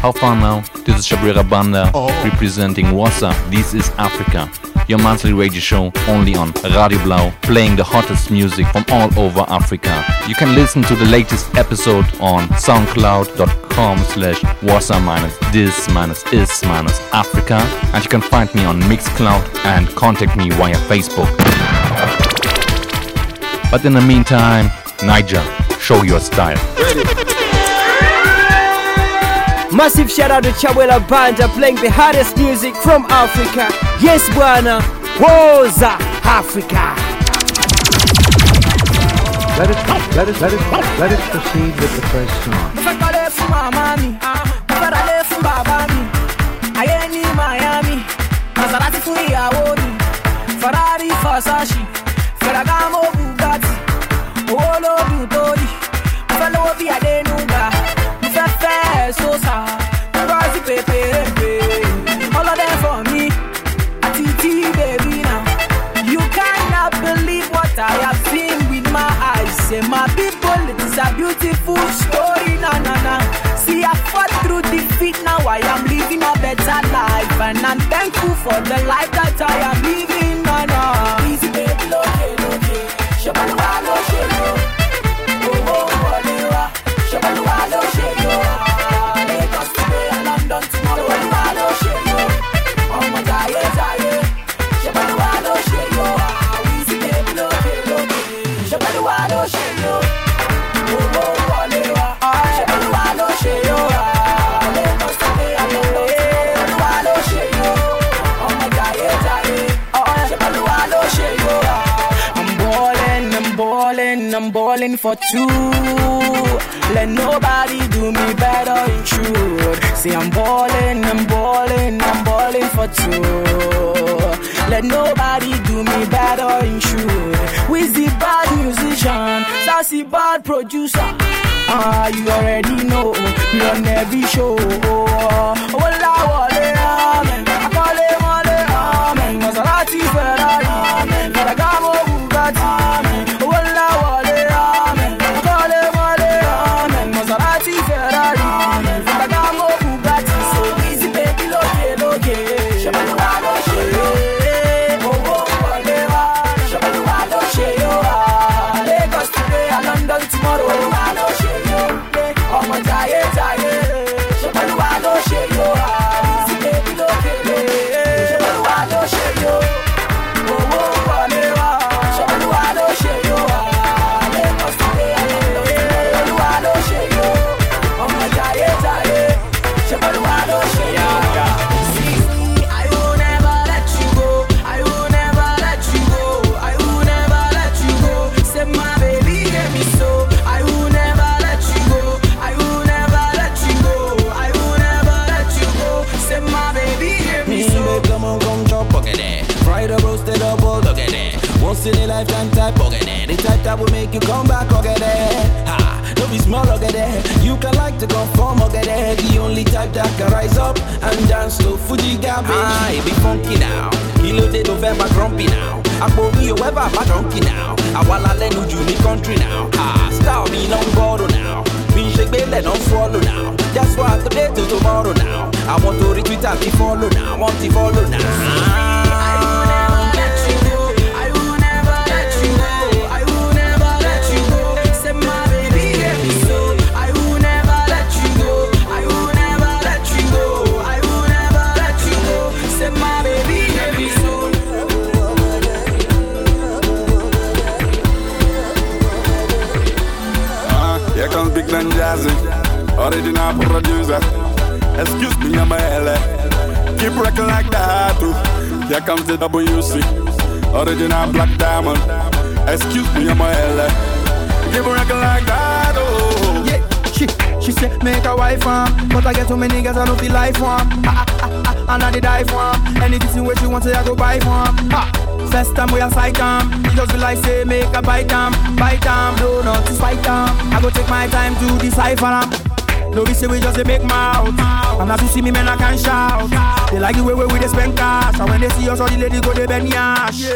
How far now? This is Shabira Banda representing Wassa. This is Africa. Your monthly radio show only on Radio Blau, playing the hottest music from all over Africa. You can listen to the latest episode on soundcloud.com slash wassa minus this minus is minus Africa. And you can find me on Mixcloud and contact me via Facebook. But in the meantime, Niger, show your style. Massive shout out to Chawela Banda playing the hardest music from Africa. Yes, Bwana, Woza Africa. Let us, let let let proceed with the first song. Miami, Ferrari Versace. My people, it is a beautiful story. Na na na. See, I fought through defeat. Now I am living a better life, and I'm thankful for the life that I am living. Na na. Easy, baby, okay, okay. Shabba, for two. Let nobody do me better in truth. Say I'm ballin', I'm ballin', I'm ballin' for two. Let nobody do me better in truth. the bad musician, that's the bad producer. Ah, you already know, we on every show. Oh, wala wale amen, akale wale amen, Maserati Ferrari, Ferragamo Bugatti. Amen. They like the way we they spend cash. And when they see us, all the ladies go they bend yash.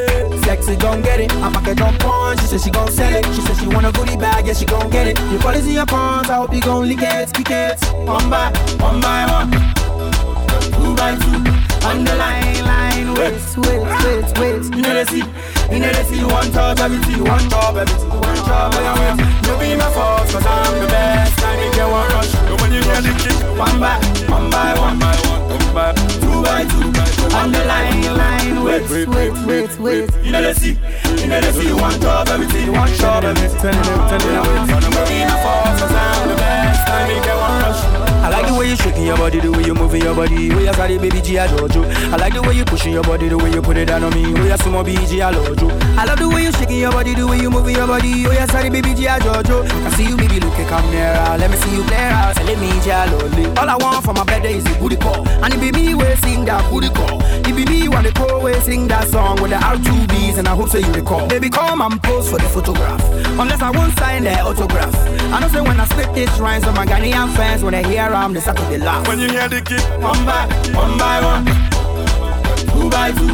Sexy gon' get it. I'm a jump on. She said she gon' sell it. She said she want a goodie bag. Yeah, she gon' get it. Your policy your pawns. I hope you gon' lick it, speak it. One by one by one, two by two. On the line, line, wait, wait, wait, wait. You know they see, you know they see one touch everything, one job everything, one job everything. You be my fault, cause I'm the best. I need get one rush. So when you hear the kick, One by, one by one, by one, one by wine to On the line, line, wait, wait, wait, wait, wait You know they see, you know they see You want to everything, you want to everything Tell them, tell them, tell them For the money, the force, I'm the best you make them rush. I like the way you shaking your body, the way you moving your body, way you carry baby G I love you. I like the way you pushing your body, the way you put it down on me, way you sumo BG I love you. I love the way you shaking your body, the way you moving your body, way you carry baby G I love you. I see you baby looking come nearer, let me see you play out, me G I love you. All I want for my birthday is a booty call, and it be me way sing that booty call. It be me want the call way sing that song with the R2Bs, and I hope so you recall. Baby come and pose for the photograph, unless I won't sign their autograph. I know say when I spit these rhymes, so my Ghanaian fans when they hear I'm the start of the laugh. when you hear the kick, One by one by one, two by two,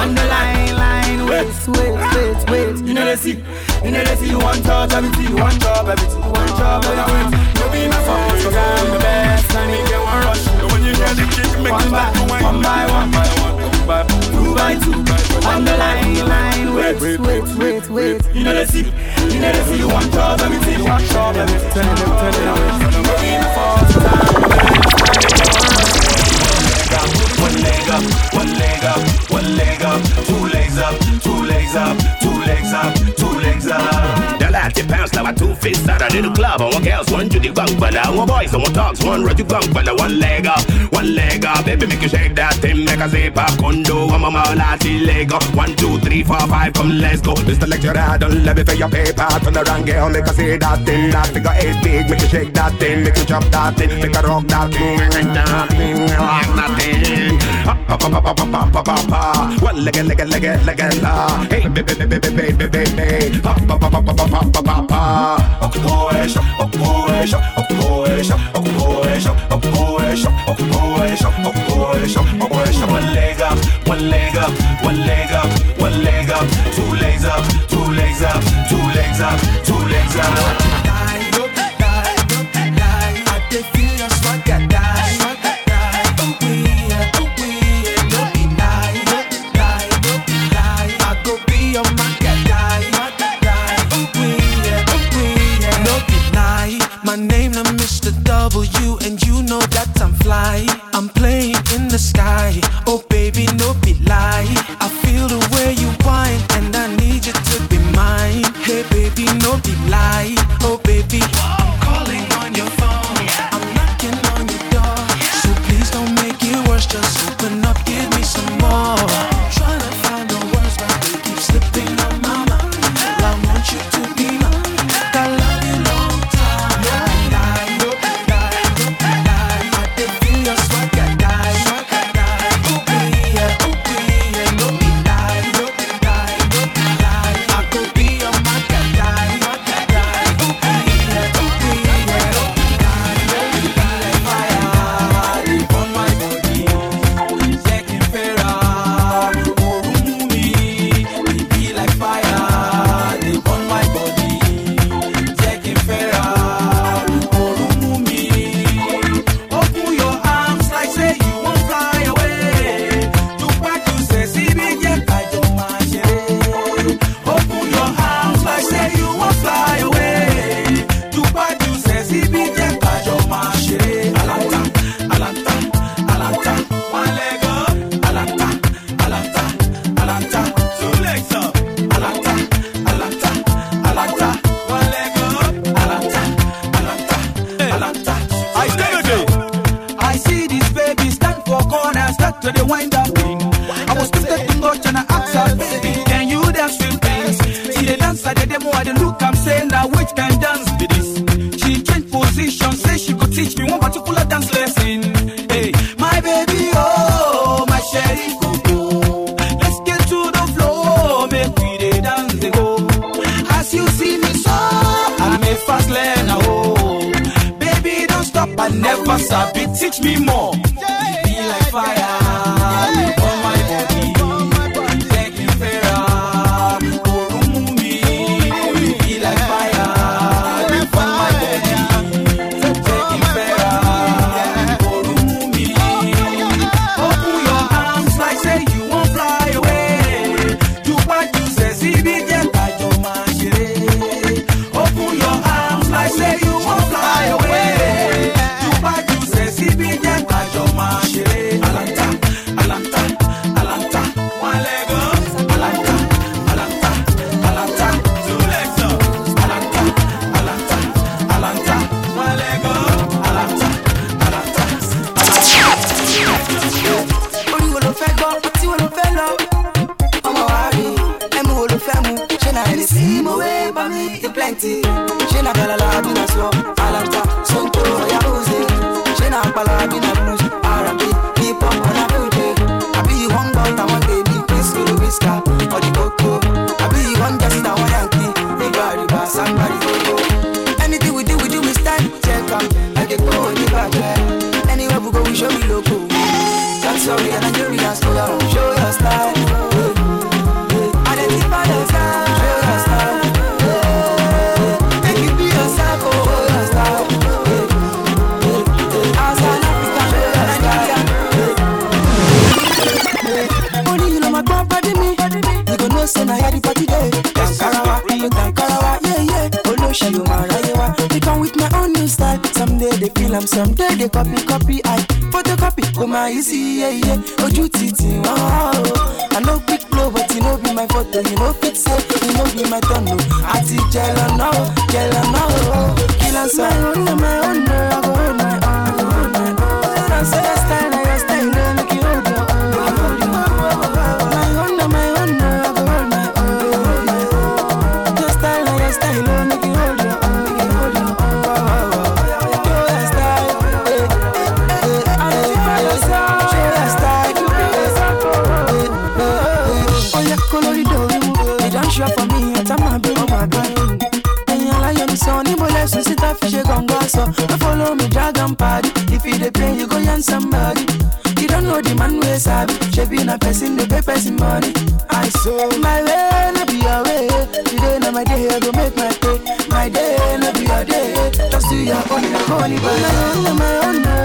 on the line, line, wait, wait, wait, wait. You know they see, you know they see one touch everything, one job everything, one job everything. You be my fault, cause I'm the best, and me get one rush. when you hear the kick, make One by start to wine. one by one, by one, one by two by two, on the line, line, wait, wait, wait, wait. You know they see, you know they see one job everything, one job everything. Turn it up, turn it up. You my fault, cause the me rush. One leg up, one leg up, one leg up, two legs up, two legs up, two legs up, two legs up. The last pounds now I two fists out of the club. And one girls, one to the gunk, but boys one dogs, one gunk, but now one leg up, one leg up, baby make you shake that thing, make a zip up, condo, one mama lati leg up, one two three four five, come let's go. Mr. Lecturer, don't let me for your paper, turn around girl, make her say that thing, that figure eight big, make you shake that thing, make you chop that thing, make her rock that thing, make that thing, rock that thing. One leg leg leg leg la. Hey baby baby baby baby baby. Pa pa pa pa pa pa One leg up, one leg up, one leg up, one leg up, two legs up, two legs up, two legs up, two legs up. So my way, no be your way. Today not my day, I go make my day. My day, no be your day. Just do your own, your own, my own, my own. My own.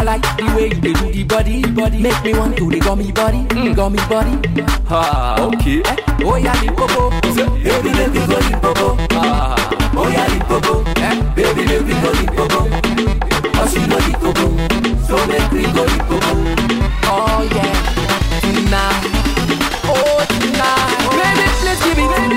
I like the way you do the body, body. Make me want to the gummy body, mm. gummy body. Ha, ah, okay. Eh? Oh yeah, the popo. Baby, baby, go the popo. Ah. Oh yeah, the popo. Eh? Baby, let go the popo. Cause you know the popo, so make me go the popo. Oh yeah, tonight. Oh tonight. Baby, let's give it.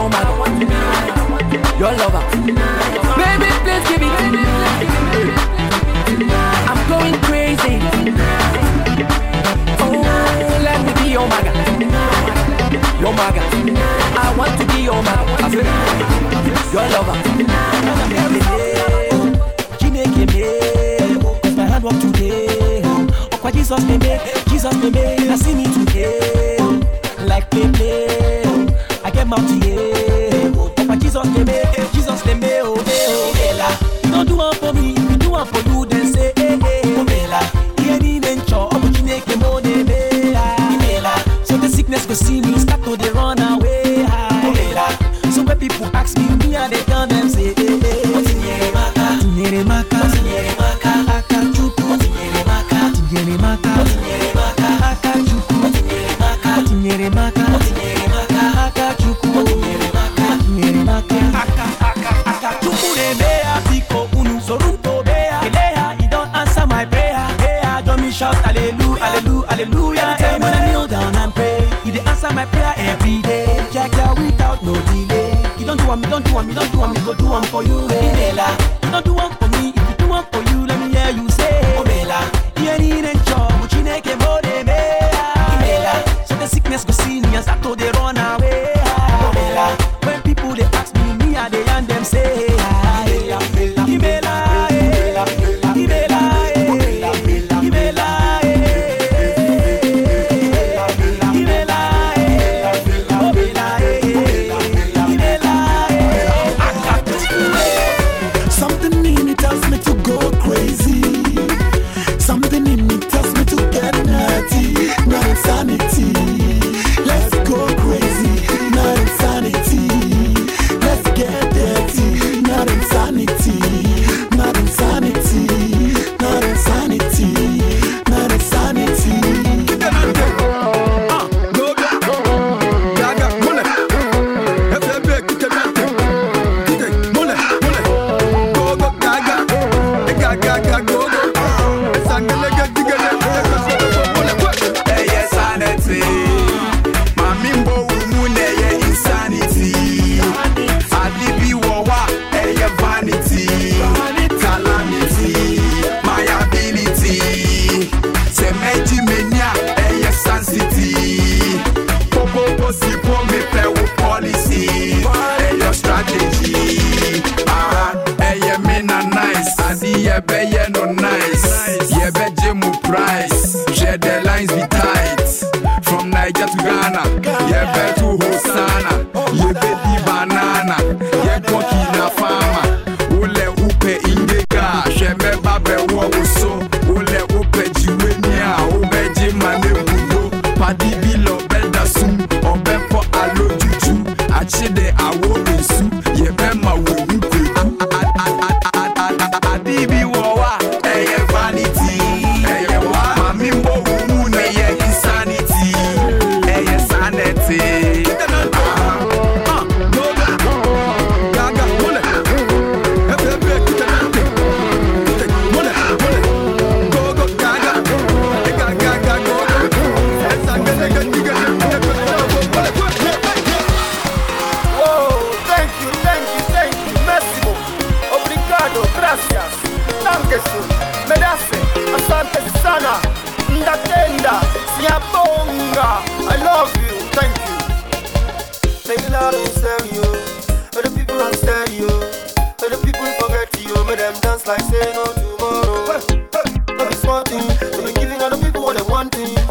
your man. Your lover. Baby, please give me. I'm going crazy. Oh, let me be your maga. Your maga. I want to be your maga. Your lover. Chineke me. My hand work today. Oh, Jesus me. Jesus me. I see me today. Like play them out here. Oh, Jesus, they may, Jesus, they may, oh, they, oh, they, la. Don't do one for me.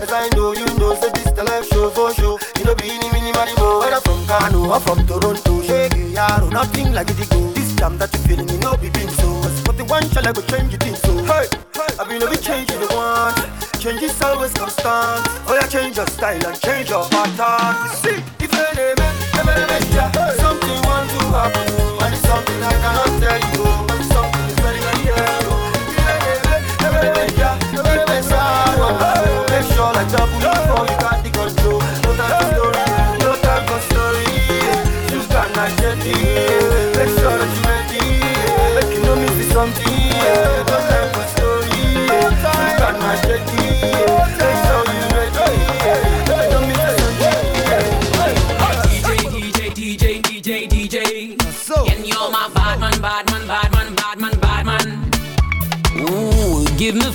As I know you know, say this the life show for show. You know, be any mini money more. Whether from Kano or from Toronto. Shake it, yaro. Nothing like it go. This time that you feeling, you know, be been so. But the one shall I go change it in so. Hey, I mean, we change the one. Change is always constant. Oh, yeah, change your style and change your pattern. See, if you name it, something want to happen.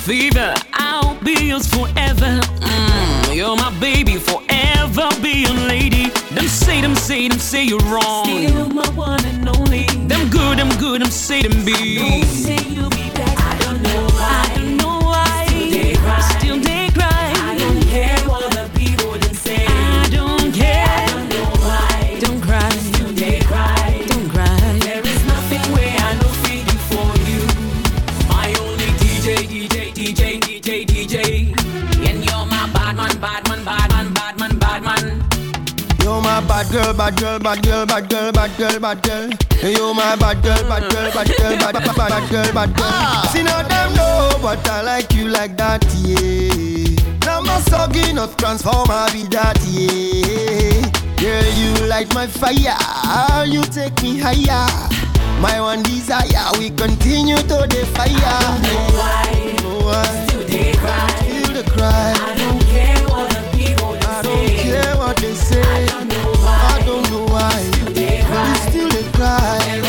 Fever, I'll be yours forever. Mm, you're my baby, forever be your lady. Them say, them say, them say you're wrong. Still my one and only. Them good, them good, them say them be. Don't say you'll be girl, bad girl, bad girl, bad girl, bad girl, bad girl. You're my bad girl, bad girl, bad girl, bad bad bad girl, bad girl. Ah. See now them know, but I like you like that, yeah. Now my soggy not transformer be that, yeah. Girl, you light my fire, you take me higher. My one desire, we continue to the fire. I don't know why, know why. Still they cry. Still the cry. I don't care what the people they I say. don't care what they say. I don't know why. You still they cry.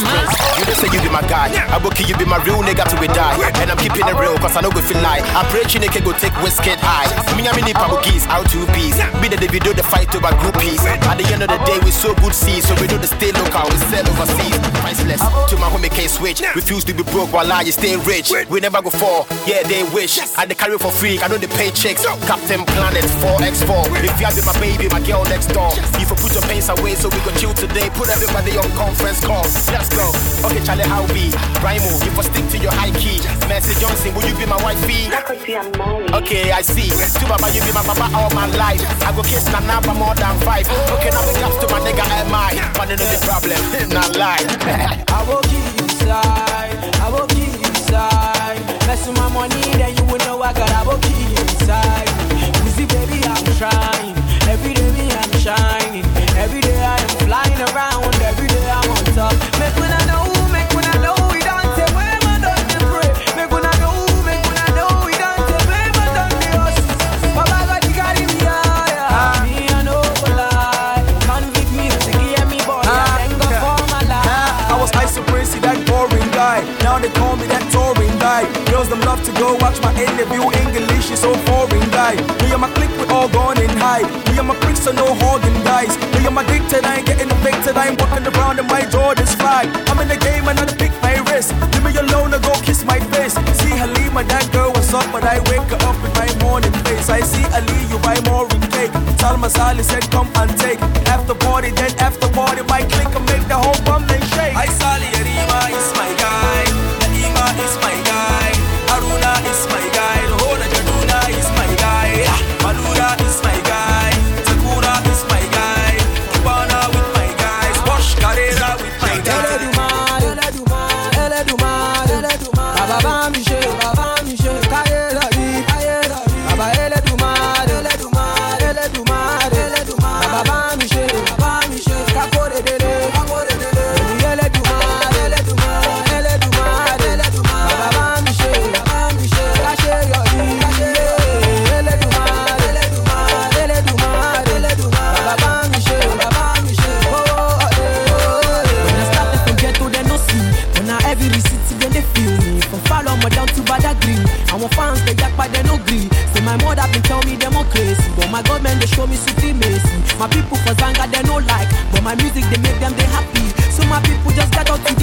Prince, you just say you be my guy. I kill you be my real nigga till we die. And I'm keeping it real, cause I know we feel like. I pray Chineke go take whiskey high. Me and me nipa geese out two piece. Be the video the fight over groupies. At the end of the day, we so good see, so we know the stay local, we sell overseas. Priceless. To my homie can't switch. Refuse to be broke while I stay rich. We never go fall, yeah, they wish. I they carry for free, I know they pay checks. Captain Planet 4x4. If you have been my baby, my girl next door. You for put your pains away, so we go chill today. Put everybody on conference call. Let's go. Okay, Charlie, how be? Rhymo, oh, you for stick to your high key. Mercy Johnson, will you be my wifey? Okay, I see. 2Baba, you be my papa all my life. I go kiss Nana for more than five. Okay, now we got to my nigga MI. But you know the problem, not lie. I will keep you inside. I will keep you inside. Mess with my money, then you will know I got. I will keep you inside. Easy, baby, I'm trying. Every day, me, I'm shining. Every day, I am flying around. Every day, I'm on top. Make when I know, make when I know we don't say where my done the pray. Make when I know, make when I know we don't say where my my bricks no hogging, guys. Me, I'm addicted, I ain't getting evicted. I ain't walking around in my Jordan's fly. I'm in the game and I pick my wrist. Leave me alone, I go kiss my face. See Halima, that girl was up, but I wake her up in my morning face. I see Ali, you buy more in cake. Salma Sali said, come and take. After party, then after party, my click and make the whole bum then shake. I Sally. My music, they make them, they happy. So my people just got out to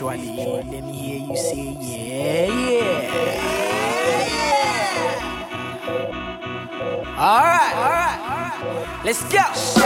sexually. Let me hear you say, yeah, yeah. yeah. All right, all right, all right. Let's go.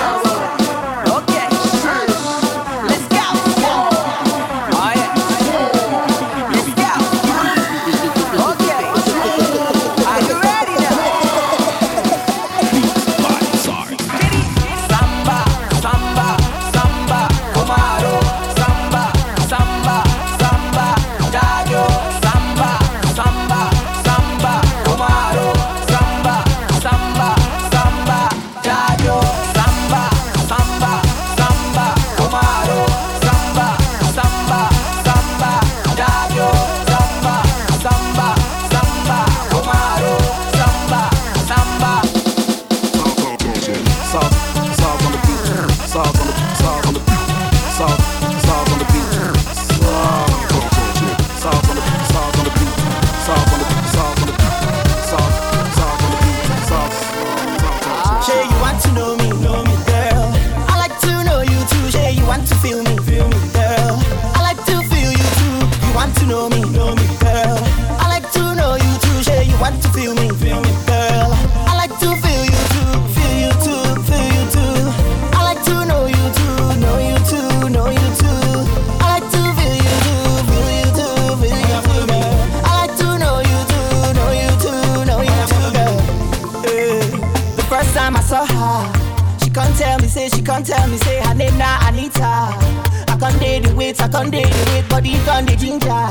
wait, I can't date the body done the ginger.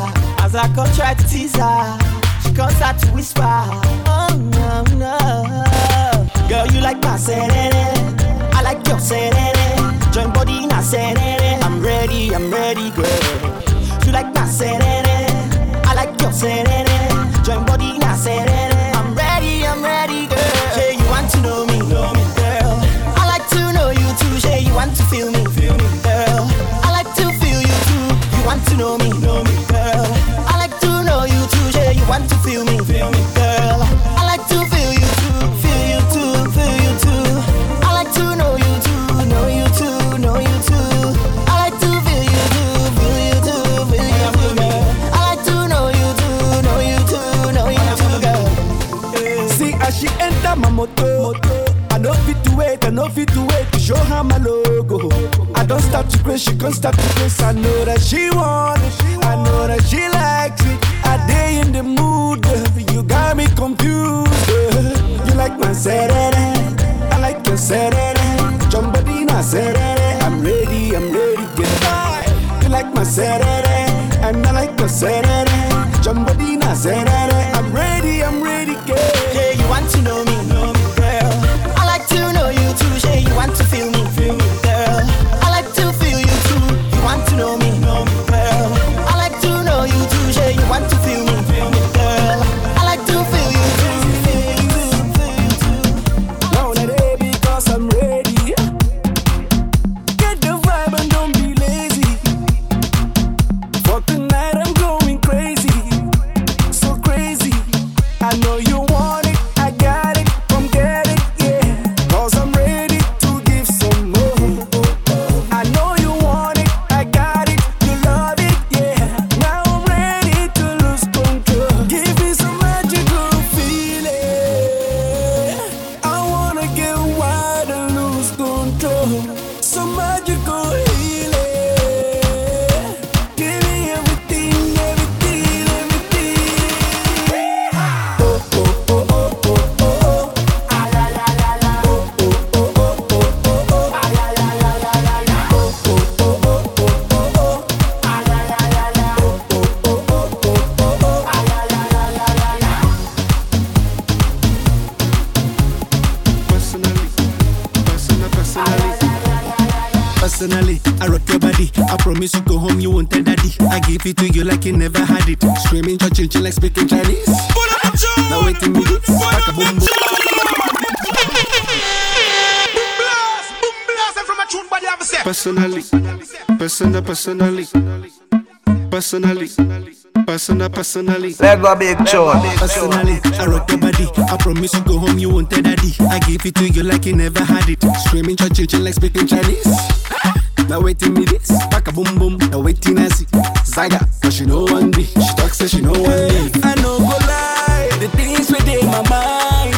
As I come try to tease her, she comes out to whisper, Oh no, no. Girl, you like my serene, I like your serene. Join body in a serene. I'm ready, I'm ready, girl. You like my serene, I like your serene. Join body in a serene. stop the grace, she can't stop the grace. I know that she want it, I know that she likes it. I day in the mood, you got me confused. You like my Saturday, I like your Saturday. Jumbadina Saturday, I'm ready, I'm ready, goodbye. You like my Saturday, and I like your Saturday. Jumbadina Saturday. so much. promise you go home, you won't tell daddy. I give it to you like you never had it. Screaming, touching, chill, like speaking Chinese. Now wait a minute, back a boom boom. Personally, personal, personally, personally. personally. Personal, personally. Let go big chore. Personally, I rock your body. I promise you go home, you won't tell daddy. I give it to you like you never had it. Screaming, touching, chill, like speaking Chinese. Now waiting me this, back a boom boom. Now waiting I see Zaga, cause she know one me She talks say she know one be. I know go lie, the things within my mind.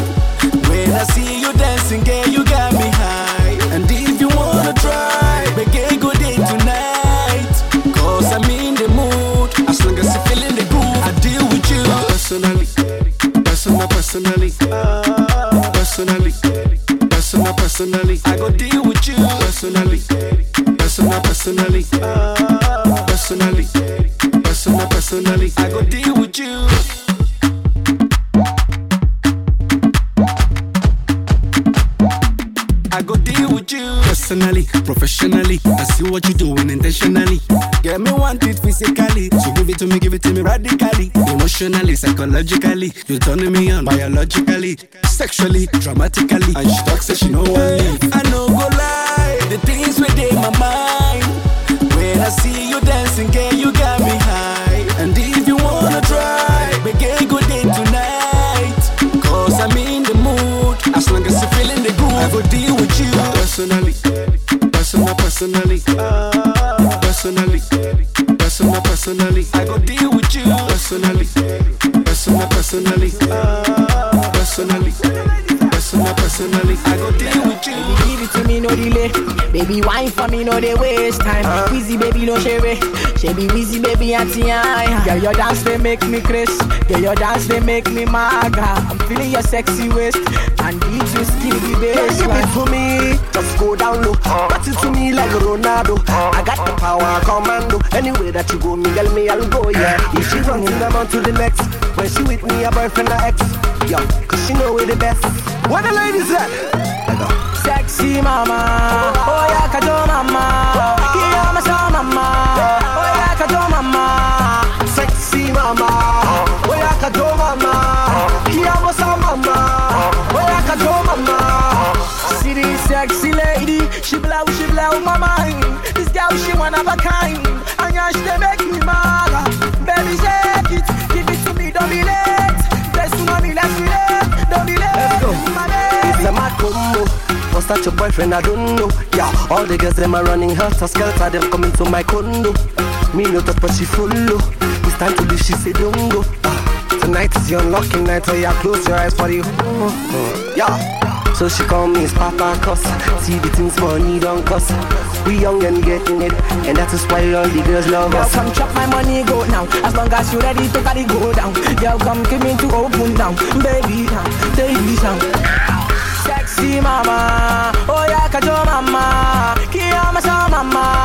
When I see you dancing, girl, you got me high. And if you wanna try, make a good day tonight. Cause I'm in the mood, as long as you feeling the groove, I deal with you. Personally, personal, personally, personally, personal, personally, I go deal with you personally personal, personally, personally, personal, personally. I go deal with you. Personally, professionally, I see what you're doing intentionally. Get me want it physically. So give it to me, give it to me radically, emotionally, psychologically. You're turning me on biologically, sexually, dramatically. And she talks that she know I leave. I no go lie, the things within my mind. When I see you dancing, girl, you got me high. And if you wanna try, make a good day tonight. Cause I'm in the mood. As long as you're feeling the groove, I go deal with you. Personally, personal, personally, personally, personal, personally. I go deal with you. Personally, personal, personally, personally, personal, personally. I go deal with you. Baby, give it to me, no delay. Baby, wine for me, no they waste time. Uh. Wheezy, baby, no share Shabby, wheezy, baby, auntie, I. Girl, your dance they make me crazy. Girl, your dance they make me maga. I'm feeling your sexy waist and you skinny bass. Give it to me, just go down low. Pass it to me like Ronaldo. I got the power, commando. Anywhere that you go, me, girl, me, I'll go, yeah. If she runs in, I'm on to the next. When she with me, a boyfriend, or ex. Yo, cause she know we the best. Where the ladies at? Sexy mama, oh yeah, kajo mama, she blow, she blow my mind. This girl, she one of a kind, and yeah, she make me mad. Baby, shake it, give it to me, don't be late. Let's do mommy, let's relate, don't be late. Let's go. It's a mad combo. Was that your boyfriend? I don't know. Yeah, all the girls them are running helter skelter. Them coming to my condo. Me no touch, but she follow. It's time to leave. She say don't go. Ah, tonight is your unlucky night, so yeah, close your eyes for you. Yeah. So she call me Papa Cuss. See the things money don't cost. We young and getting it, and that is why all the girls love Girl, us. come chop my money, go now. As long as you ready to carry go down. Girl, come give me to open down. Baby, now, baby, sound. Sexy mama, oh yeah, kajo mama. Sa mama,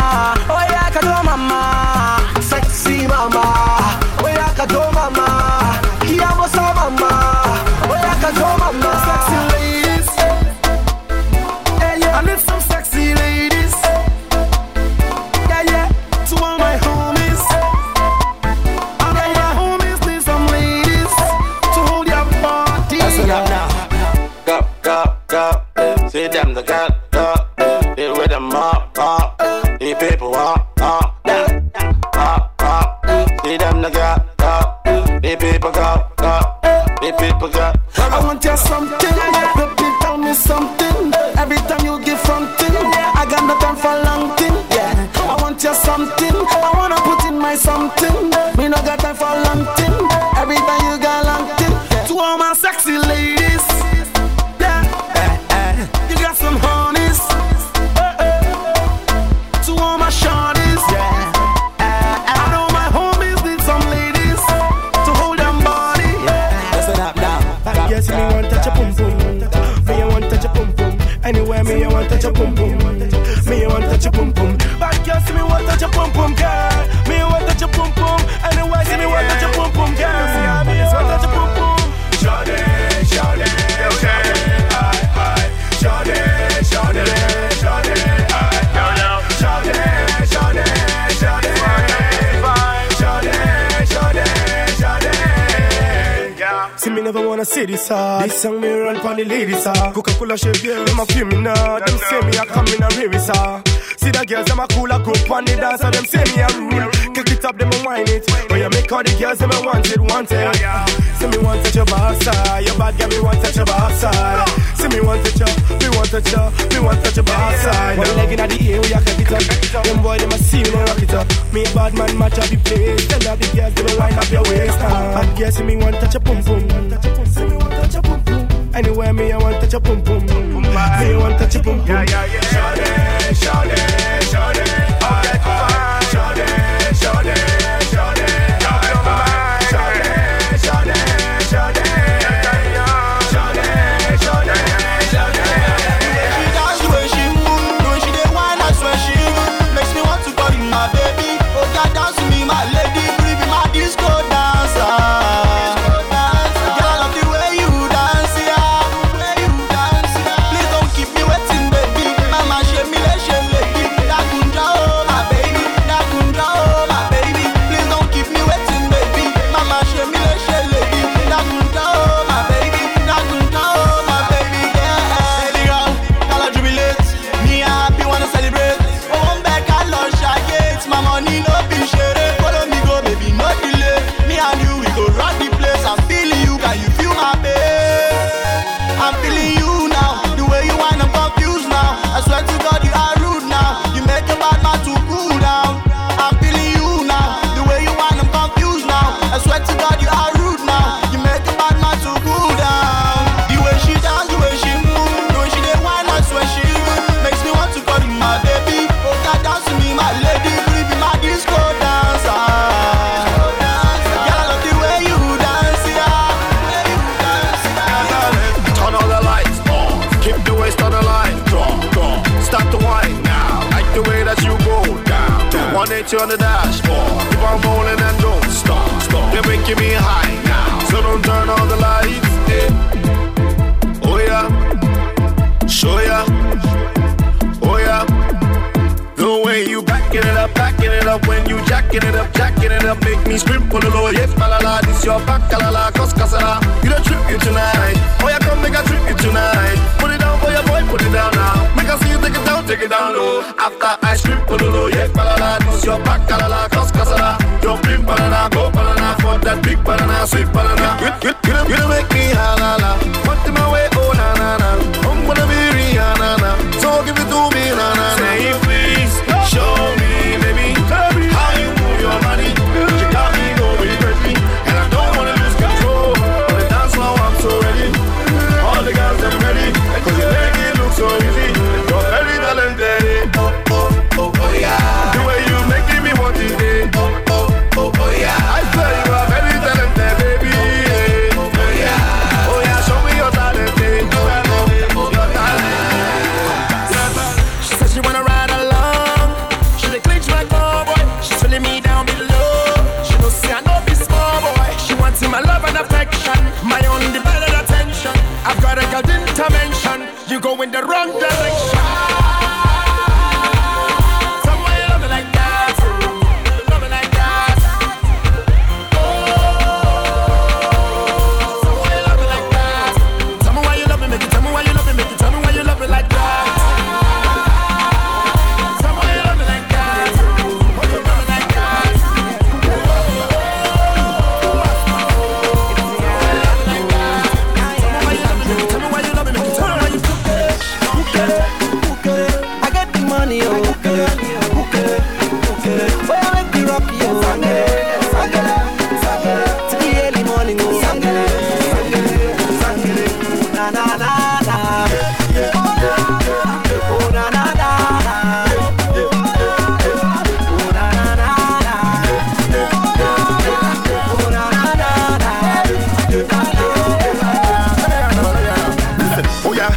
people up, down, up, up. See them the girl, go. Uh, the people go, go. Uh, the people go. I want you something, song me run pon the ladies ah. Coca-Cola shape girl, them a criminal. Them say me a come in a rarest ah. See the girls them a cool a group on the dance, and them say me a rule. Kick it up, them a whine it. Oh you make all the girls them a want it, want it. See me want touch your backside, your bad girl me want touch your backside. See me want touch your, me want touch your, me want touch your backside. One leg inna the air, we a kick it up. Them boy them a see me rock it up. Me a bad man match up the place. Tell all the girls them a wind up your waist. Bad girls see me want touch your pum pum. See me want touch your pum pum. Anywhere me, I want touch your pum pum. Me, I want touch your pum pum. Yeah, yeah, yeah. Shawty, shawty. hit you on the dashboard. Keep on rolling and don't stop. stop. You're making me high now, so don't turn on the lights. Yeah. Oh yeah, show ya. Oh yeah, the way you backing it up, backing it up when you jacking it up, jacking it up, make me scream for the low. Yes, la. this your back, la cause casala. You don't trip you tonight. Oh yeah, come make a trip you tonight. Put it down for your boy, put it down now. Make I see you take it down, take it down low. After I strip, put it low, yeah, la, you're back, kalala, cause kasala. Your pink banana, go banana, for that big banana, sweet banana. You, you, you, you make me halala.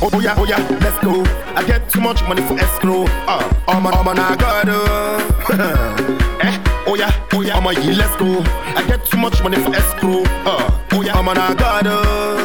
oh yeah, oh yeah, let's go. I get too much money for escrow. Uh, oh my, oh my, I got eh, oh yeah, oh yeah, oh my, let's go. I get too much money for escrow. Uh, oh yeah, oh my, I got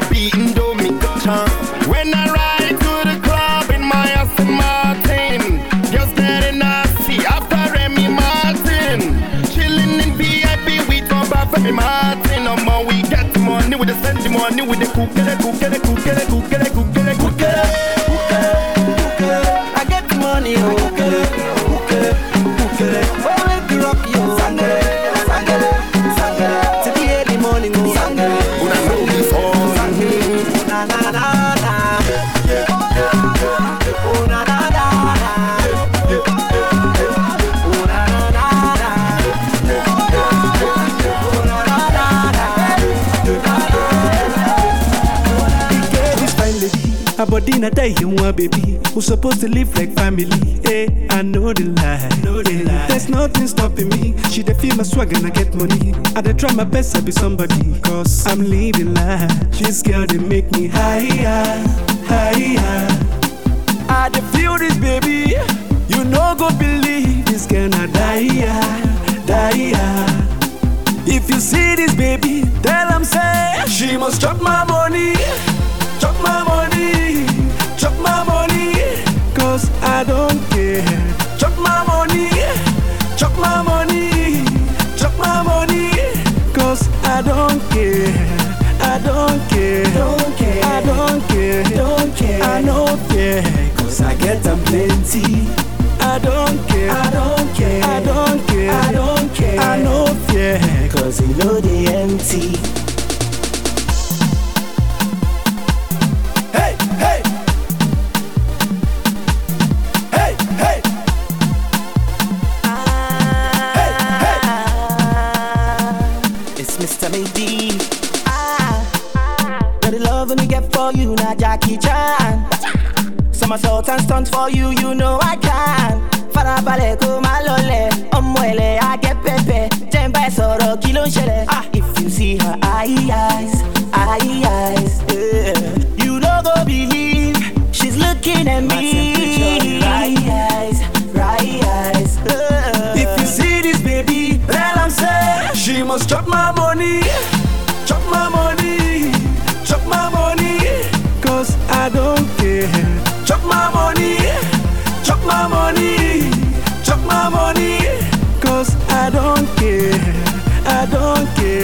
they beating do me chance. When I ride to the club in my Aston Martin, girls getting nasty after Remy Martin. Chilling in VIP, we don't bother Martin. No more, we get money with the money we the cook, get a cook, get cook, get cook. A body die you want baby. We supposed to live like family. Hey, I know the lie. Know the lie. There's nothing stopping me. She dey feel my swag and I get money. I dey try my best to be somebody. Cause I'm living life. This girl they make me higher, higher. I dey feel this baby. You no go believe this girl na die, die. If you see this baby, tell him say she must drop my money, my money, chop my money. Cause I don't care. I don't care. I don't care. I don't care. Don't care. I don't care. Cause I get them plenty. I don't care. I don't care. I don't care. I don't care. I know fear. Cause you know they empty. The love me get for you, not Jackie Chan. Somersault and stunt for you, you know I can. Farabalẹ̀ kó má lọlẹ̀, ọmọ ẹ̀lẹ̀ á get pẹpẹ. Jẹ́ n bá ẹ sọ̀rọ̀ kí ló ń ṣẹlẹ̀? Ah, if you see her eye eyes, eye eyes, yeah. you no go believe she's looking at me. Right eyes, right eyes. yeah. If you see this baby, tell him say she must chop my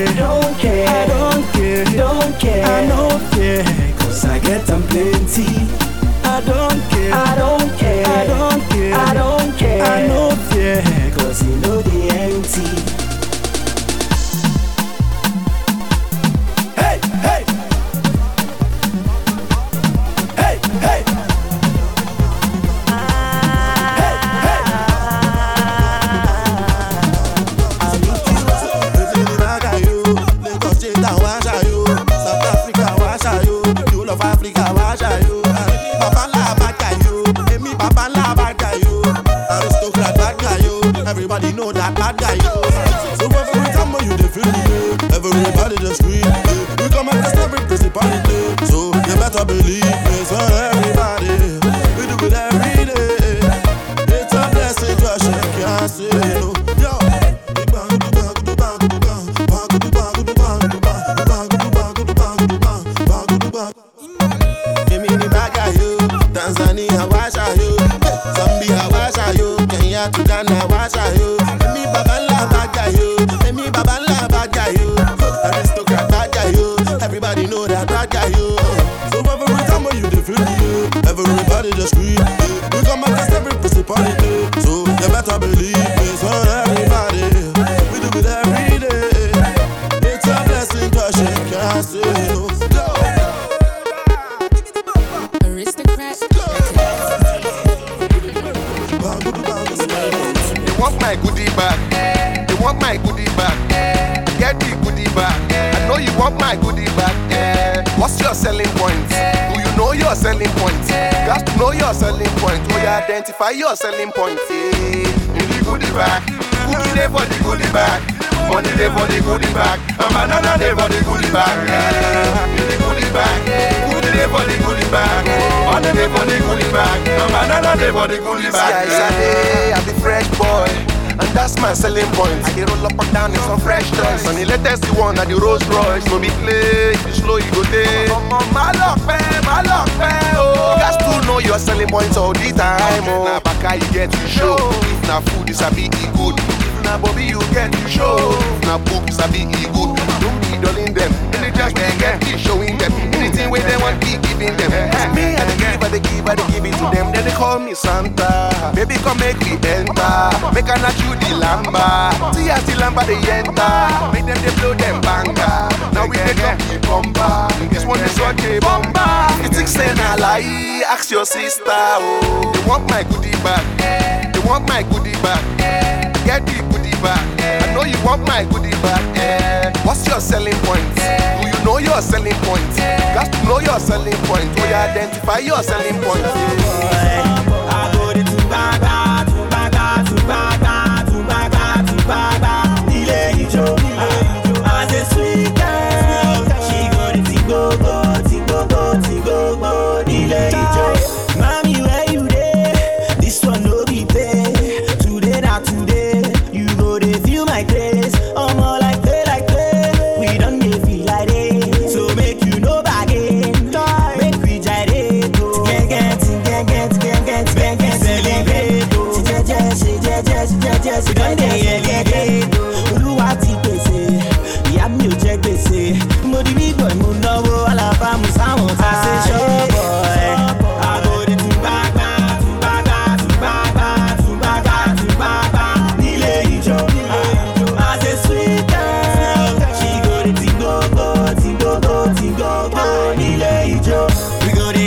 care. Don't care. I don't care. Don't care. I know fear. Cause I get them plenty. I don't care. I don't care. I don't my goodie bag. They want my goodie bag. Get the goodie bag. I know you want my goodie bag. What's your selling point? Do you know your selling point? You got know your selling point. Do you identify your selling point? Yeah. In the goodie bag. Cookie there for the goodie bag. Money there for the goodie bag. A banana there for the goodie bag. In the goodie bag. Cookie there for the bag. Money there for the goodie bag. A banana there for the bag. See, I I'm the fresh boy. And that's my selling point. I can roll up and down in some fresh toys. And the latest one at the Rolls Royce. No be play, if you slow, you go take. My luck, man, eh, my luck, man. Eh, oh. You guys to know your selling points all the time. Oh. Now, back you get to show. If na food, is a e good. If na you get to show. If na book, a bit e good. Don't be dulling them. They just they get keep showing them. Anything where they want, keep giving them. Me, I give, I give, I give it to them. Then they call me Santa. Baby, come make me enter. Make a not you the lamba. See as the lamba they enter. Make them they blow them banga. Now we take up the bomba. This one is what they bomba. Think say na lie? Ask your sister. Oh, they want my goodie bag. They want my goodie bag. Get the goodie bag. I know you want my goodie bag. Eh. What's your selling point? know your selling point. Got to know your selling point. We identify your selling point. I go to Baba.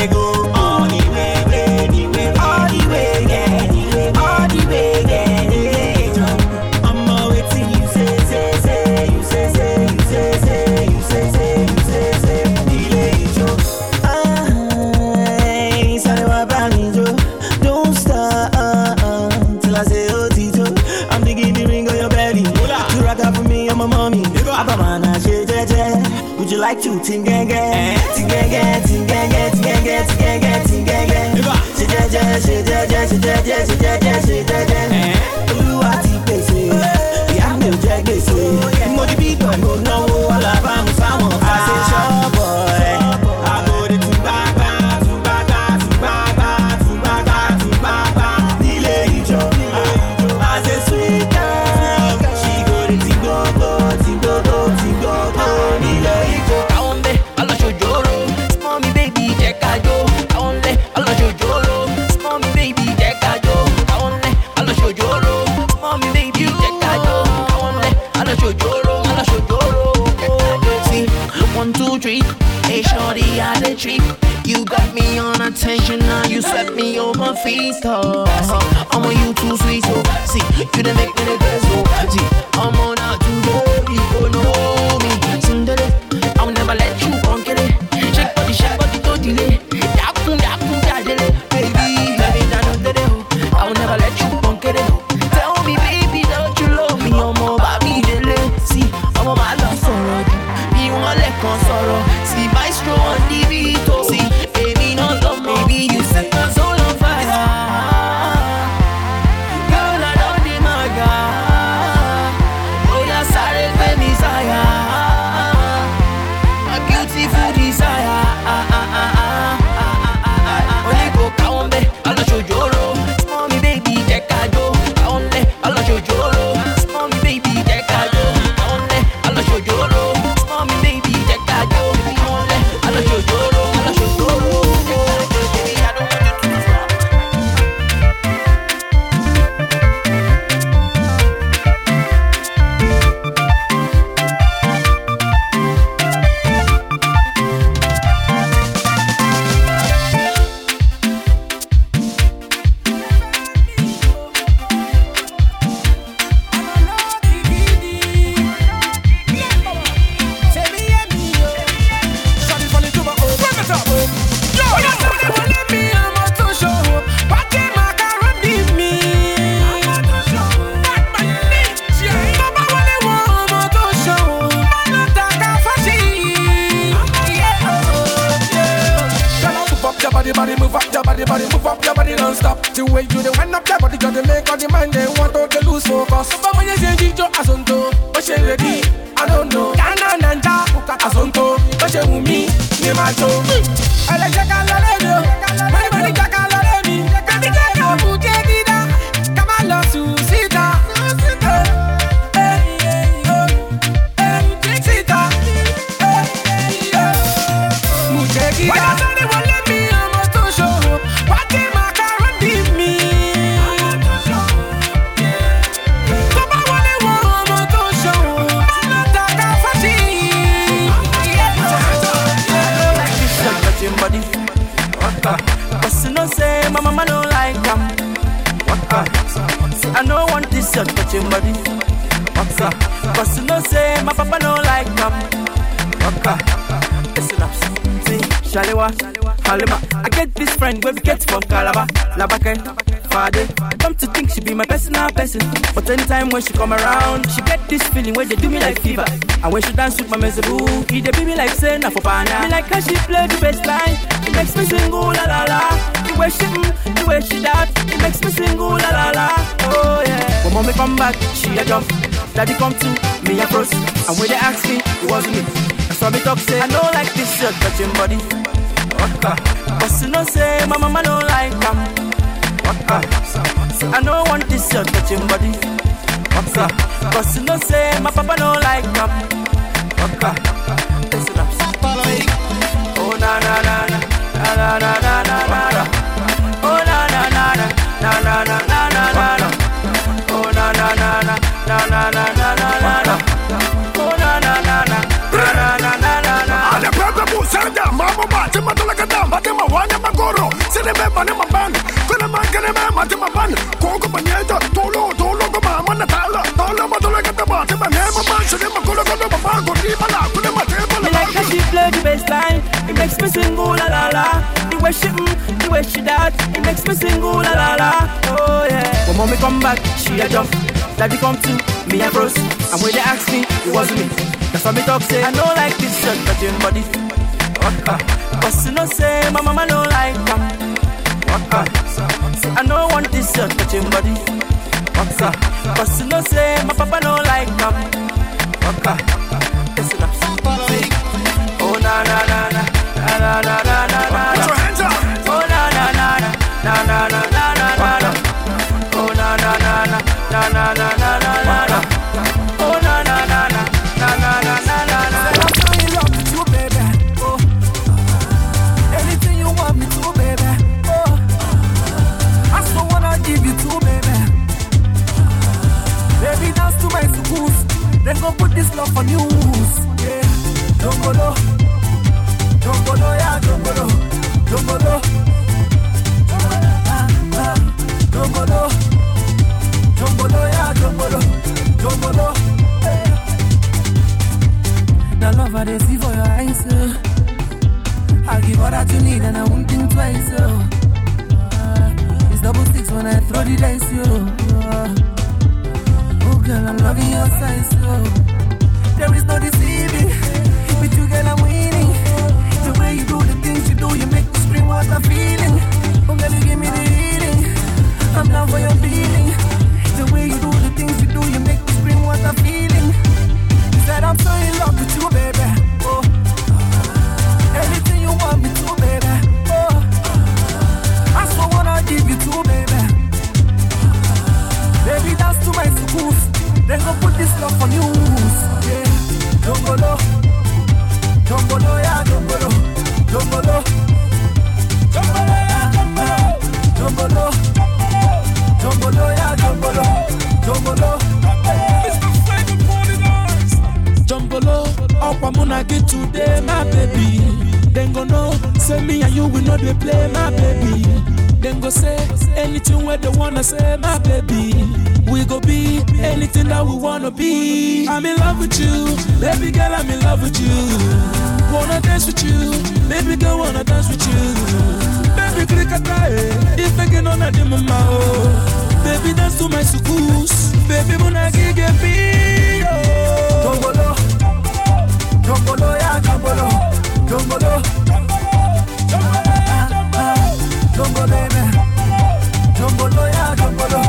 go. All the way. All the way, yeah. All the way, yeah. till you say, say, say. You say, say, say, say. Say, say, say, say. Say, say. Would you like to tingle? yeah, yeah, yeah. feast, oh. I'm on you too sweet, so see, you done make me the best, oh. See, I'm on out to go, no. But when she come around, she get this feeling where they do me like fever. And when she dance with my mezebu, he they be me like say na for pana. Me like how she play the best line. It makes me sing ooh la la la. The way she mm, the way she that, it makes me sing ooh la la la. Oh yeah. When mommy come back, she a jump. Daddy come to me a froze. And when they ask me, it wasn't me. That's why me talk say I don't like this shirt touching body. Waka. But you know say my mama don't like. Say I don't want this shirt touching body. Waka. But you know say my papa don't like them. Waka. Listen up. Oh na na na na na na na na na na. Oh na na na na na na na na na na na. Oh na na na na na na na na na na na. Oh na na na na na na na na na. na. Ale pepe busenda mambo mati matulaka damba te mawanya magoro sine me bane mabani kuna mangene me mati mabani koko banyeta tolo matulaka damba te bane mama shine makulo ko mama ko ni bala kuna mate Me like how she play the bass line. It makes me sing ooh la la la. The way she mm, the way she that, it makes me sing ooh la la la. Oh yeah. When mommy come back, she a jump. Daddy come to me a froze. And when they ask me, it wasn't me. That's why me talk say I don't like this shirt touching body. Waka. Cause you know say my mama don't like them. Waka. Say I don't want this shirt touching body. Waka. Cause you know say my papa don't like them. Waka. Listen up. Oh na na na na na na na na na na. Put your hands up. Oh na na na na na na na won't oh. It's double six when I throw the dice, yo. Uh, oh girl, I'm loving your size, oh. There is no deceiving. Go put this love on news. Yeah, Jongolo, yeah, Jongolo, Jongolo, Jongolo, yeah, Jongolo, Jongolo, Jongolo, yeah, Jongolo, Jongolo. Jumbolo, up I'm gonna get today, my baby. Then go know, say me and you will not play, my baby. Then go say anything where they wanna say, my baby. We go be anything that we wanna be. I'm in love with you, baby girl, I'm in love with you. Wanna dance with you, baby girl, wanna dance with you. Baby, click a try, if I can on a dim Baby, dance to my sukus, baby, muna gige be. Jongolo, Jongolo, yeah, Jongolo, Jongolo. Jumbo baby, jumbo jumbo.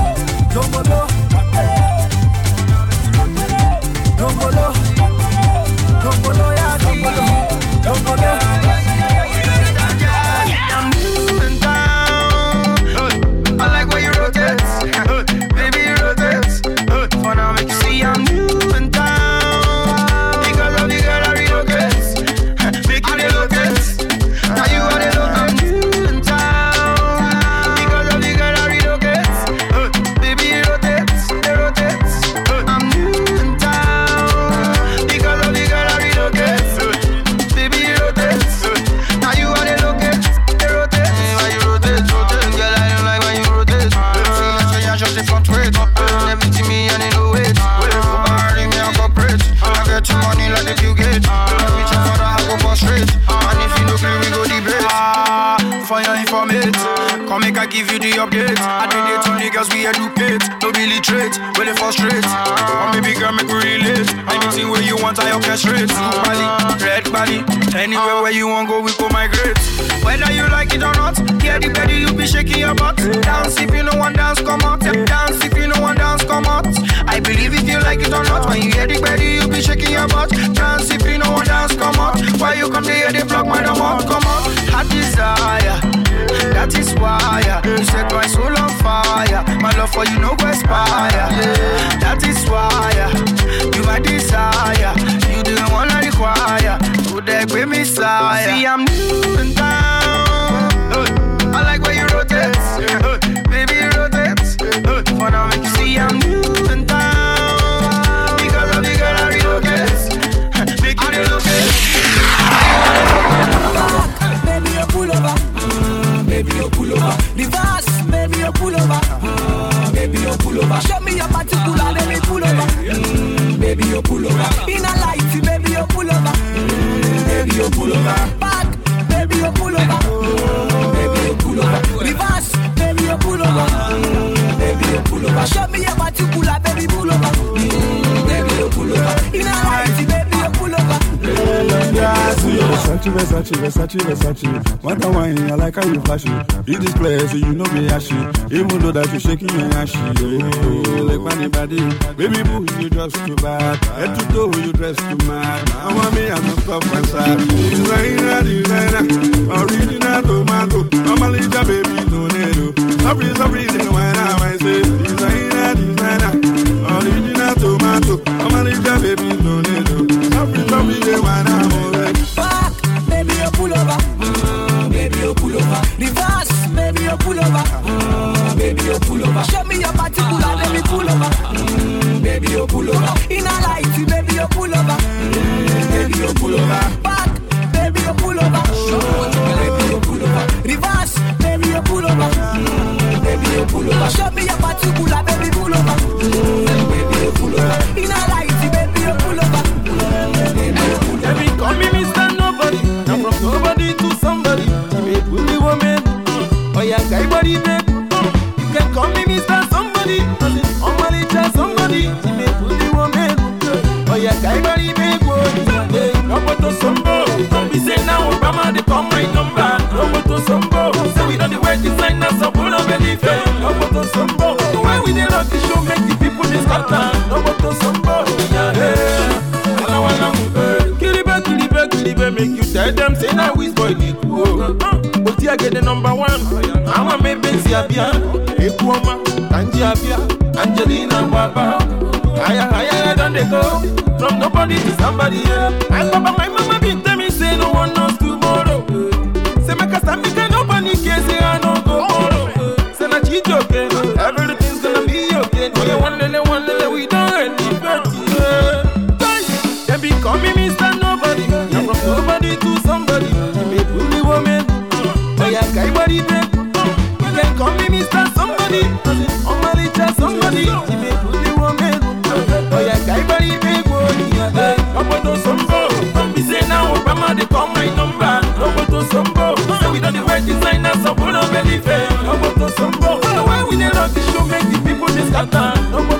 Frustrate. One baby girl make we relate. Anything where you want, I orchestrate. Body, red body, anywhere uh. where you want go, we go migrate. Whether you like it or not, yeah, the belly you be shaking your butt. Dance if you know one dance, come out. Dance if you know one dance, come out. I believe if you like it or not, when you hear the belly you be shaking your butt. Dance if you know one dance, come out. Why you come here, they block my out, come out. Hot desire. That is why you set my soul on fire. My love for you no go expire. That is why you my desire. You the one I require. So they give me sire. See I'm new in town. Uh, I like where you rotate, uh, baby rotate. Uh, for now make you see I'm new in town because of the girl I relocate. Make you relocate. Baby, you pull over. Uh, baby, you pull over. Reverse, baby, you pull. Uh, baby, you pull over. Show me your particular, let me pull over. Mm, baby, you pull over. In a light, baby, you pull over. Mm, baby, you pull over. Back, baby, you pull over. Mm, baby, you pull over. Reverse, baby, you pull over. Mm, baby, you pull over. Show me your particular, Versace, Versace, Versace, Versace. What a wine, I like how you flash it. In this place, you know me ashy. Even though that you shaking your ashy. Oh, like money body. Baby boo, you just too bad. Head to toe, you dress too mad. I want me, I'm a top sad. Designer, designer. Original tomato. Normally, the baby, tornado. Sorry, sorry, then when I say designer, designer. Original tomato. Normally, the baby, tornado. Reverse, baby, you pull over. Mm, baby, you pull over. Show me your particular, let me pull over. Mm, baby, you pull over. In a light, baby, you pull over. Mm, baby, you pull over. Back, baby, you pull over. Mm, baby, you pull over. Reverse, baby, you pull over. Mm, baby, you pull over. Show me your particular, baby, pull over. Believe. Roboto Sombo. The way we dey rock the show make the people dey scatter. Roboto Sombo. Yeah, hey. Wala wala hey. Kilibe kilibe kilibe make you tell them say na we spoil the cool. Oti get the number one. Ama me benzi abia. Ekuoma, Anji abia, Angelina Baba. Higher, higher, I done they go. From nobody to somebody, yeah. And Baba, my mama been tell me say no one knows tomorrow. Everything's gonna be okay. Oh we don't. They be call me Mr. Nobody. From nobody to somebody. May bully. Oh guy body. You can call me Mr. Somebody. Somebody. May bully. Oh guy body be they call my number. The right designers so we don't believe it. Roboto Sombo. The way we dey rock the show make the people dey scatter. Roboto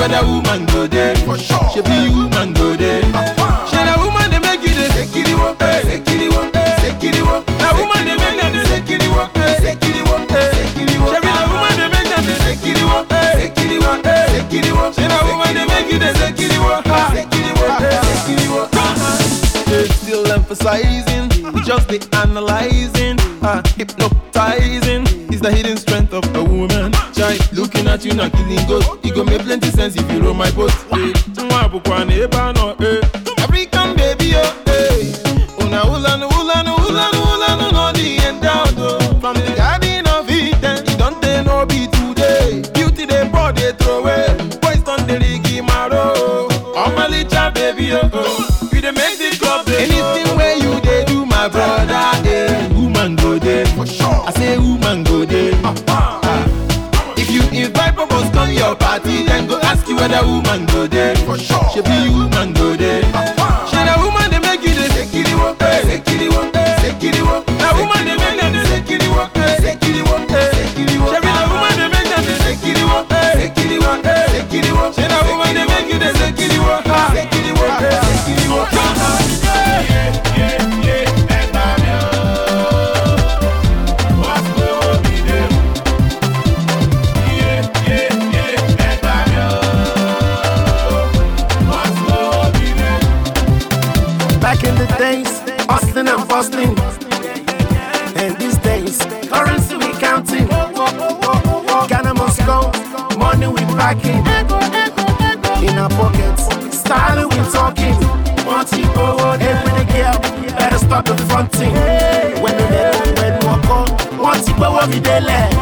whether woman go there. For sure. She be woman go there. She na woman they make you the sekiri wo, sekiri wo, sekiri wo. Na woman they make them the sekiri wo, sekiri wo, sekiri wo. She be na woman they make them the sekiri wo, sekiri wo, sekiri wo. She na woman they make you the sekiri wo, ah, sekiri wo, eh, sekiri wo. They still emphasizing, we just be analyzing, uh, hypnotizing. Is the hidden strength of a woman. Chai, looking at you not killing ghost. It go make plenty sense if you roll my boat. Eh, Mwa bukwa ne eba no, eh. Whether woman go there. For sure. She be woman go there. Stop the fronting. When the day when you go every day left.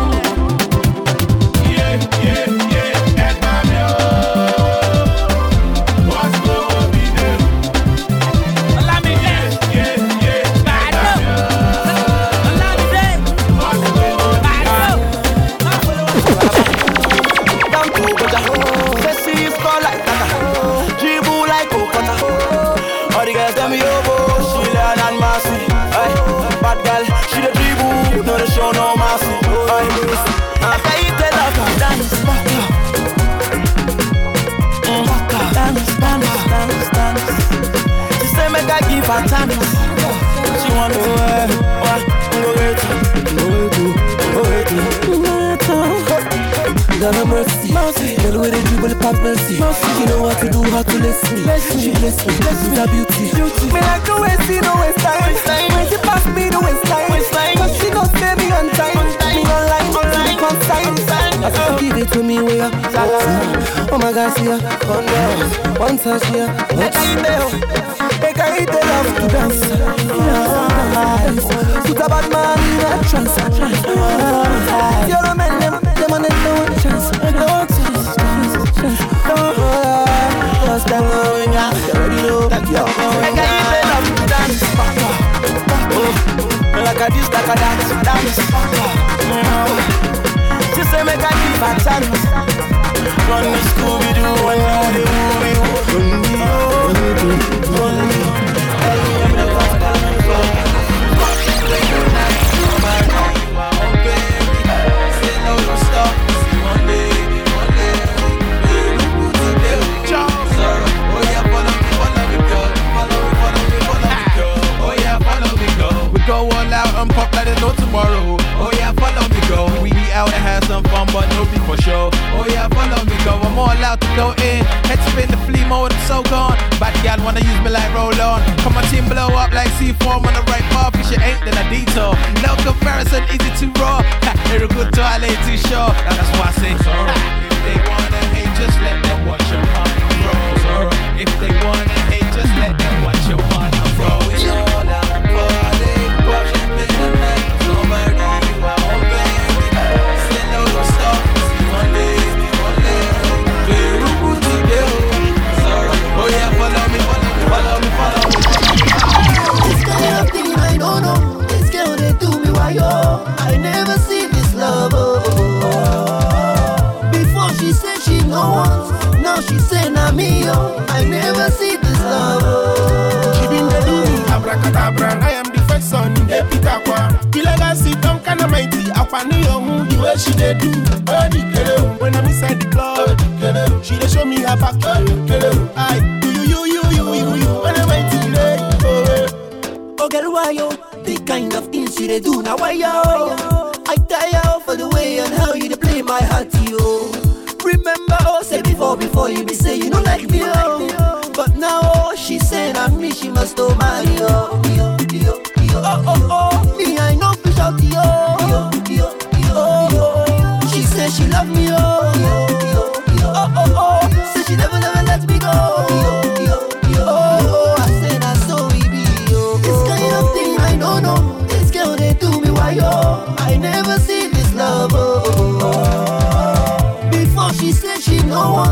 With a dribble pop mercy. mercy. She know what to do, how to listen. Bless she bless me, bless with her beauty. beauty. Me like the way she know waste time. When she pass me the waistline, cause she know stay me on time. Me online, online, consign. I said, give it to me where you Oh my God, see ya One dance, one touch, yeah Make I eat the Make I eat the love to dance. Yeah, Put a bad man in a trance. You're a man, them, them on the no chance Chance, chance, no Just them knowing ya You already know that you're Make the love to Oh, like a this, like a dance, dance Oh. She say make I give her chance Run the Scooby-Doo and now the movie pop like there's no tomorrow. Oh yeah, follow me go. We be out and have some fun, but no be for show. Oh yeah, follow me go. I'm all out to go in. Head spin the flea mode, I'm so gone. Bad gal wanna use me like roll on. Come on, team blow up like C4 on the right path. If you ain't, then I detour. No comparison, easy to raw. They're a good toilet too sure. That's why I say so. If they wanna hate, just let them watch your money roll. If they wanna hate, just let them Akwani yomu, the way she dey do. When I'm inside the club, she dey show me her kere, I do you, you, you, you, you, you. When I'm mighty, dey, oh. Oh girl, why yo? The kind of things you dey do now, why yo? I tire for the way and how you dey play my heart, yo. Remember, oh, say before, before you be say you don't like me, oh. But now, oh, she said I'm me, she must oh marry, yo. Oh, oh, oh, me, I know fish out, love me, oh. yo. Oh, oh, oh, say she never, never me go. Oh, oh, I said I so yo. This kind of thing I know. This girl they do me why yo. I never see this love. Oh, oh, oh. Before she said she no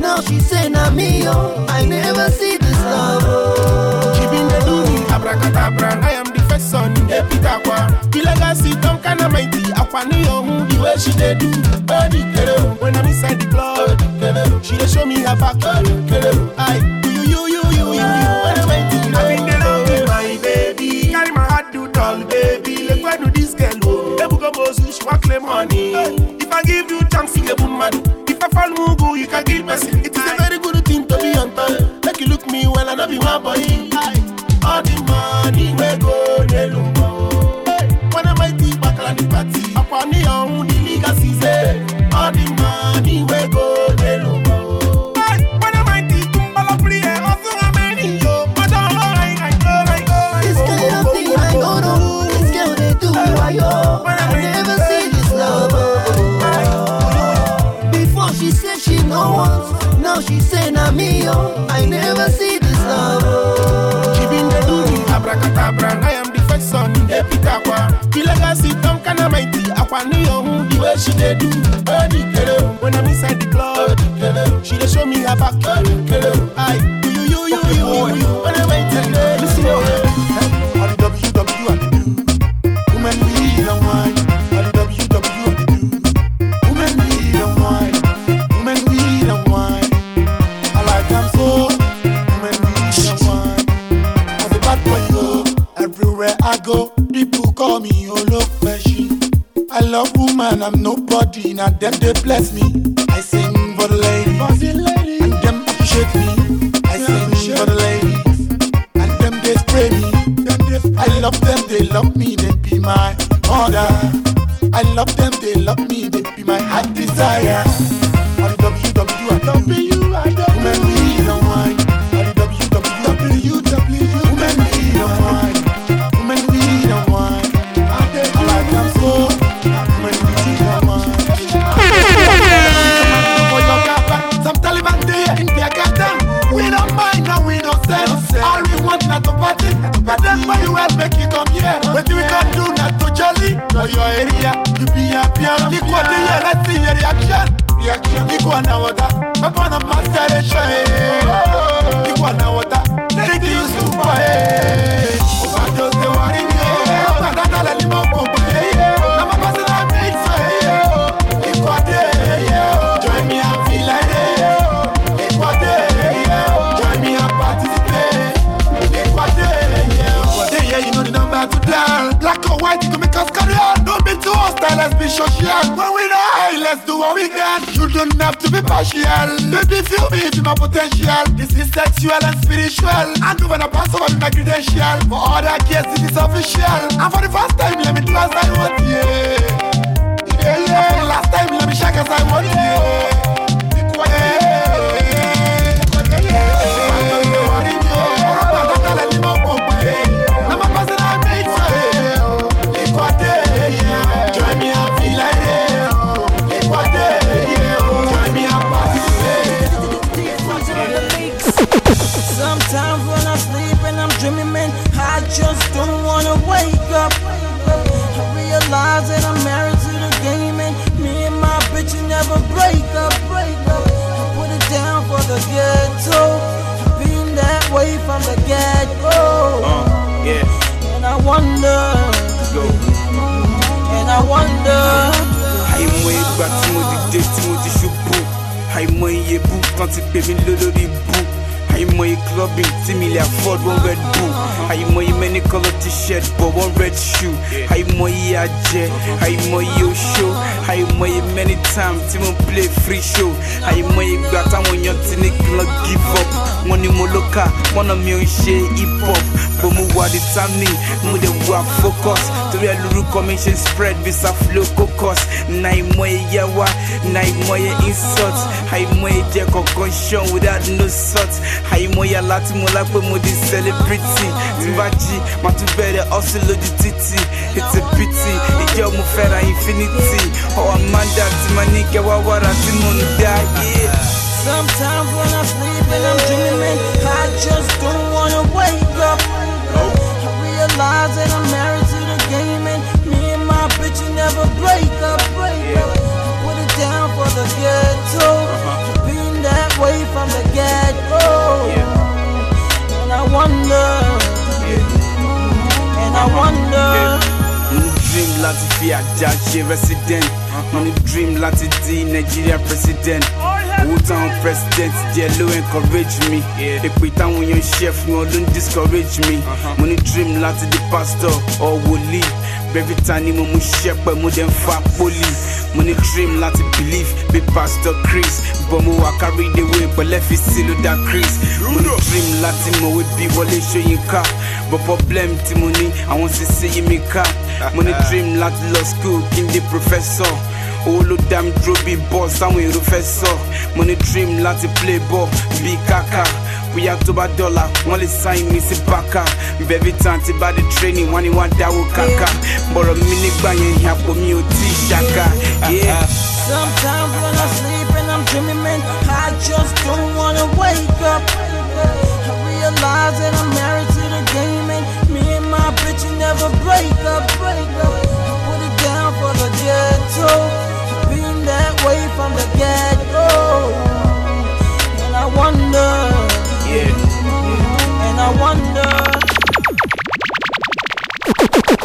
now she say me yo. I never see this love. Oh. She been dey do me abracadabra. I am the first son, the Peter Kwa. The legacy don't kind of mighty. Akwani yomu, the way she dey do. When I'm inside the club, she dey show me her back. I do you, you, you, you, you, you. When I'm mighty, I been dey love you, my baby. Carry my heart do tall, baby. Like why do this girl? Oh, Ebu go bozu, she want claim money. If I give you chance, you get mad. If I fall mugu, you can give person. It is mighty. Akwani yomu, the way she dey do. The when I'm inside the club, she dey show me her back. I do you, you, you, you, you, you. When I'm mighty, listen, oh, All the WW I do. Women don't wine. All the WW I do. Women don't wine. Women don't wine. I like them so. Women we don't wine. As a bad boy yo, everywhere I go, people call me Olokweshi. I love woman, I'm nobody. Now them they bless me. I sing for the ladies, and them appreciate me. I sing for the ladies, and them they spray me. I love them, they love me, they be my mother. I love them, they love me, they be my heart desire. Your area, you be happy. Equal the year, let's see your reaction. Reaction, now water. Upon a masteration. Equal now water. Hostile, let's be social. When we die, let's do what we can. You don't have to be partial. Baby, feel me to my potential. This is sexual and spiritual. And when I pass over my credential. For other kids, this is official. And for the first time, let me do as I want, yeah. Yeah, yeah. Last time, let me shake as I want, yeah. Equal, the get-go. yeah. And I wonder, Go. and I wonder. àìmọ̀ ìgbà tí mo dìde tí mo ti ṣubú àìmọ̀ iye bú kan ti pè mí lólórí bú àìmọye clubbing tí mi lè afford one red bull. Àìmọye many colour t-shirt but one red shoe. I àìmọye àjẹ àìmọye oṣó àìmọye many times tí play free show. Àìmọye ìgbà táwọn èèyàn ti ní kí n lọ give up. Wọn ni mo ló kà wọn náà mi ò ń ṣe hip hop. Bó mo wà determined mo dẹ̀ wà focus. torí ẹ mi ṣe spread visa flow cocos na àìmọye yẹ wá na àìmọye insult àìmọye jẹ kọ̀ọ̀kan ṣan without no salt. Àìmọye aláti mo lápẹ́ mo di celebrity. Tí bá jí màá tún títì it's a pity ìjẹ́ mo fẹ́ra infinity. Ọ̀ amanda tí ma ní kẹwàá wàrà tí mo ń dá. Sometimes when I sleep and I'm dreaming, I just don't wanna wake up. I realize that I'm married and my bitch will never break up, break up. Put it down for the ghetto, for being that way from the get-go. And I wonder, and I wonder. Dream láti fi àjà ṣe resident. Mo ní dream láti di Nigeria president. Táwọn president jẹ ló encourage me. Èpè táwọn èèyàn ṣe fún wọn ló ń discourage me. Uh-huh. Mo ní dream láti di pastor or wòlíì. Bẹ́ẹ̀fìtà ni mo mú ṣẹ́pẹ̀ mo dẹ̀ ń fa pólì. Mo ní dream láti believe bí pastor Chris. Bọ̀ mo wà carry the way pẹ̀lẹ́ fi sí ló dá Chris. Mo ní dream láti mọ̀wé bí Wọlé Ṣóyínká. But problem tí mo ní àwọn sì sí yí mi ká. Mo ní dream láti lọ school kí n di professor. Dá mi dúró bí boss táwọn èrò fẹ́ sọ. Mo ní dream láti play ball bí kàkà. Bóyá tó bá dọ́là, wọ́n lè sign mi sí bàkà. Bẹ̀bí tán ti bá di training, wọ́n ní wọ́n dáwó kàkà. Bọ̀rọ̀ mi nígbà yẹn ìyàpò mi ò tí ì ṣàkà. Yeah. Sometimes when I sleep and I'm dreaming, man, I just don't wanna wake up. I realize that I'm married to the game and me and my bitch never break up, break up. The ghetto, being that way from the get-go. And I wonder, and I wonder.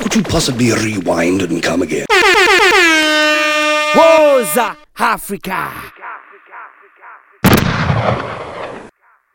Could you possibly rewind and come again? Woza Africa.